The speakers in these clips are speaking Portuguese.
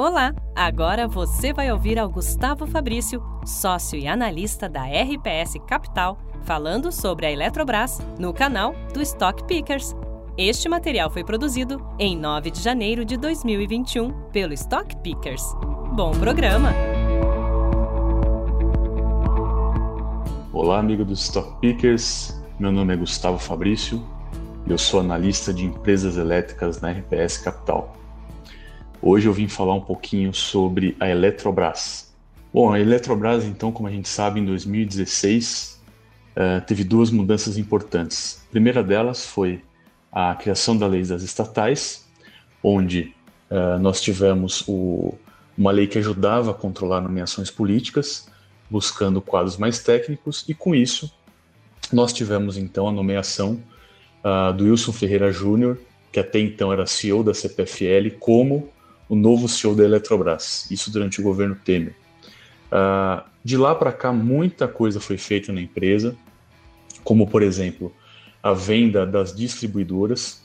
Olá! Agora você vai ouvir ao Gustavo Fabrício, sócio e analista da RPS Capital, falando sobre a Eletrobras no canal do Stock Pickers. Este material foi produzido em 9 de janeiro de 2021 pelo Stock Pickers. Bom programa! Olá, amigo do Stock Pickers. Meu nome é Gustavo Fabrício e eu sou analista de empresas elétricas na RPS Capital. Hoje eu vim falar um pouquinho sobre a Eletrobras. Bom, a Eletrobras, então, como a gente sabe, em 2016 uh, eh, teve duas mudanças importantes. A primeira delas foi a criação da lei das estatais, onde uh, nós tivemos o, uma lei que ajudava a controlar nomeações políticas, buscando quadros mais técnicos, e com isso nós tivemos então a nomeação uh, do Wilson Ferreira Júnior, que até então era CEO da CPFL, como o novo CEO da Eletrobras, isso durante o governo Temer. Uh, de lá para cá, muita coisa foi feita na empresa, como, por exemplo, a venda das distribuidoras,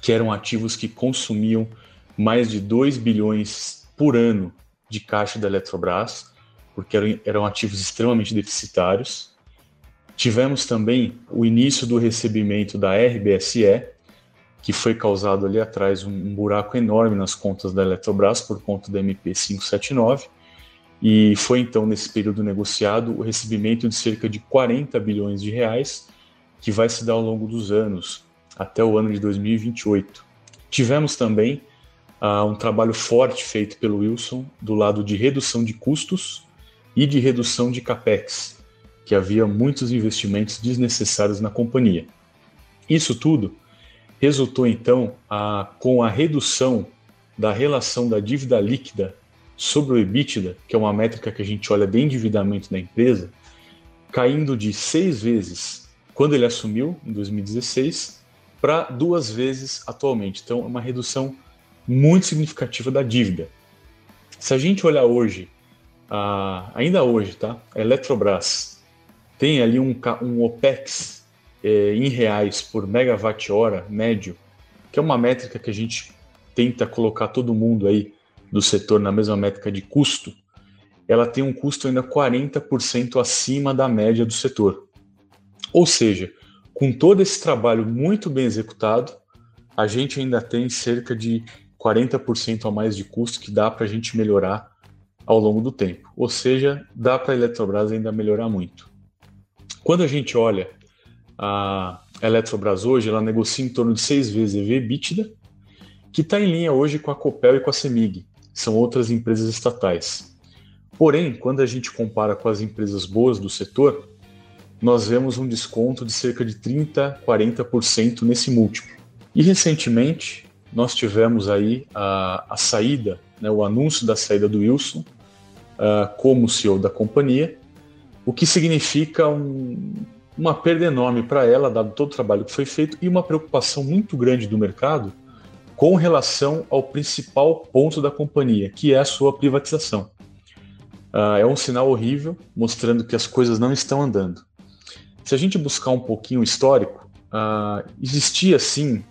que eram ativos que consumiam mais de 2 bilhões por ano de caixa da Eletrobras, porque eram, eram ativos extremamente deficitários. Tivemos também o início do recebimento da RBSE, que foi causado ali atrás um, um buraco enorme nas contas da Eletrobras por conta da MP 579. E foi então nesse período negociado o recebimento de cerca de 40 bilhões de reais, que vai se dar ao longo dos anos, até o ano de 2028. Tivemos também uh, um trabalho forte feito pelo Wilson do lado de redução de custos e de redução de capex, que havia muitos investimentos desnecessários na companhia. Isso tudo resultou então a, com a redução da relação da dívida líquida sobre o EBITDA, que é uma métrica que a gente olha de endividamento da empresa, caindo de seis vezes quando ele assumiu, em 2016, para duas vezes atualmente. Então, é uma redução muito significativa da dívida. Se a gente olhar hoje, ainda hoje, tá? A Eletrobras tem ali um, um OPEX é, em reais por megawatt-hora médio, que é uma métrica que a gente tenta colocar todo mundo aí do setor na mesma métrica de custo, ela tem um custo ainda 40% acima da média do setor. Ou seja, com todo esse trabalho muito bem executado, a gente ainda tem cerca de 40% a mais de custo que dá para a gente melhorar ao longo do tempo. Ou seja, dá para a Eletrobras ainda melhorar muito. Quando a gente olha a Eletrobras hoje ela negocia em torno de seis vezes EV EBITDA, que está em linha hoje com a Copel e com a Semig, são outras empresas estatais. Porém, quando a gente compara com as empresas boas do setor, nós vemos um desconto de cerca de 30, 40% nesse múltiplo. E recentemente nós tivemos aí a, a saída, né, o anúncio da saída do Wilson uh, como CEO da companhia, o que significa um, uma perda enorme para ela, dado todo o trabalho que foi feito, e uma preocupação muito grande do mercado com relação ao principal ponto da companhia, que é a sua privatização. Uh, é um sinal horrível, mostrando que as coisas não estão andando. Se a gente buscar um pouquinho o histórico, uh, existia sim,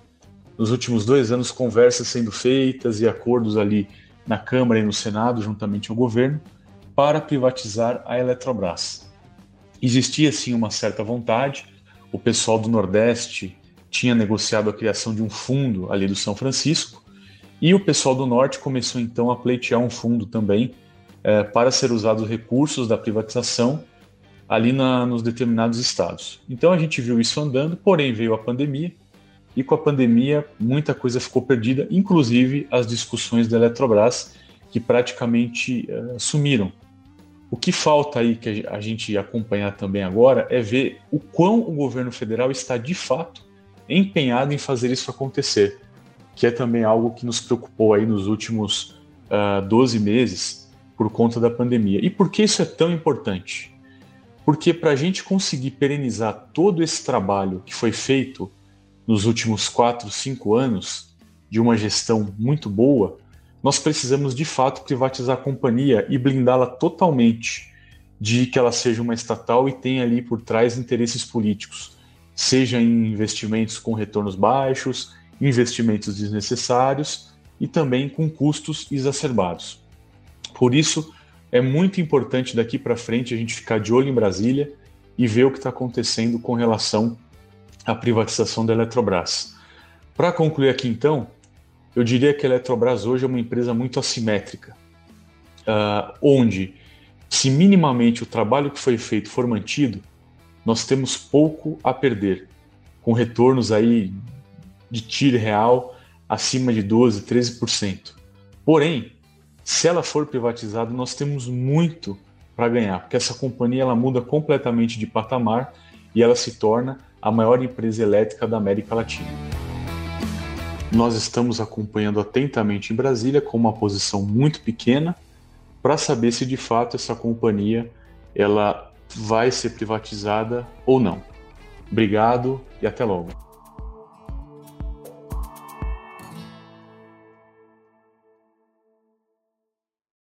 nos últimos dois anos, conversas sendo feitas e acordos ali na Câmara e no Senado, juntamente ao governo, para privatizar a Eletrobras existia sim uma certa vontade. O pessoal do Nordeste tinha negociado a criação de um fundo ali do São Francisco e o pessoal do Norte começou então a pleitear um fundo também é, para ser usados recursos da privatização ali na, nos determinados estados. Então a gente viu isso andando, porém veio a pandemia e com a pandemia muita coisa ficou perdida, inclusive as discussões da Eletrobras que praticamente é, sumiram o que falta aí que a gente acompanhar também agora é ver o quão o governo federal está de fato empenhado em fazer isso acontecer, que é também algo que nos preocupou aí nos últimos uh, ah, 12 meses por conta da pandemia. E por que isso é tão importante? Porque para a gente conseguir perenizar todo esse trabalho que foi feito nos últimos 4, 5 anos, de uma gestão muito boa, nós precisamos de fato privatizar a companhia e blindá-la totalmente de que ela seja uma estatal e tenha ali por trás interesses políticos, seja em investimentos com retornos baixos, investimentos desnecessários e também com custos exacerbados. Por isso, é muito importante daqui para frente a gente ficar de olho em Brasília e ver o que está acontecendo com relação à privatização da Eletrobras. Para concluir aqui, então, eu diria que a Eletrobras hoje é uma empresa muito assimétrica, uh, onde, se minimamente o trabalho que foi feito for mantido, nós temos pouco a perder, com retornos aí de tiro real acima de 12%, 13%. Porém, se ela for privatizada, nós temos muito para ganhar, porque essa companhia ela muda completamente de patamar e ela se torna a maior empresa elétrica da América Latina. Nós estamos acompanhando atentamente em Brasília com uma posição muito pequena para saber se de fato essa companhia ela vai ser privatizada ou não. Obrigado e até logo.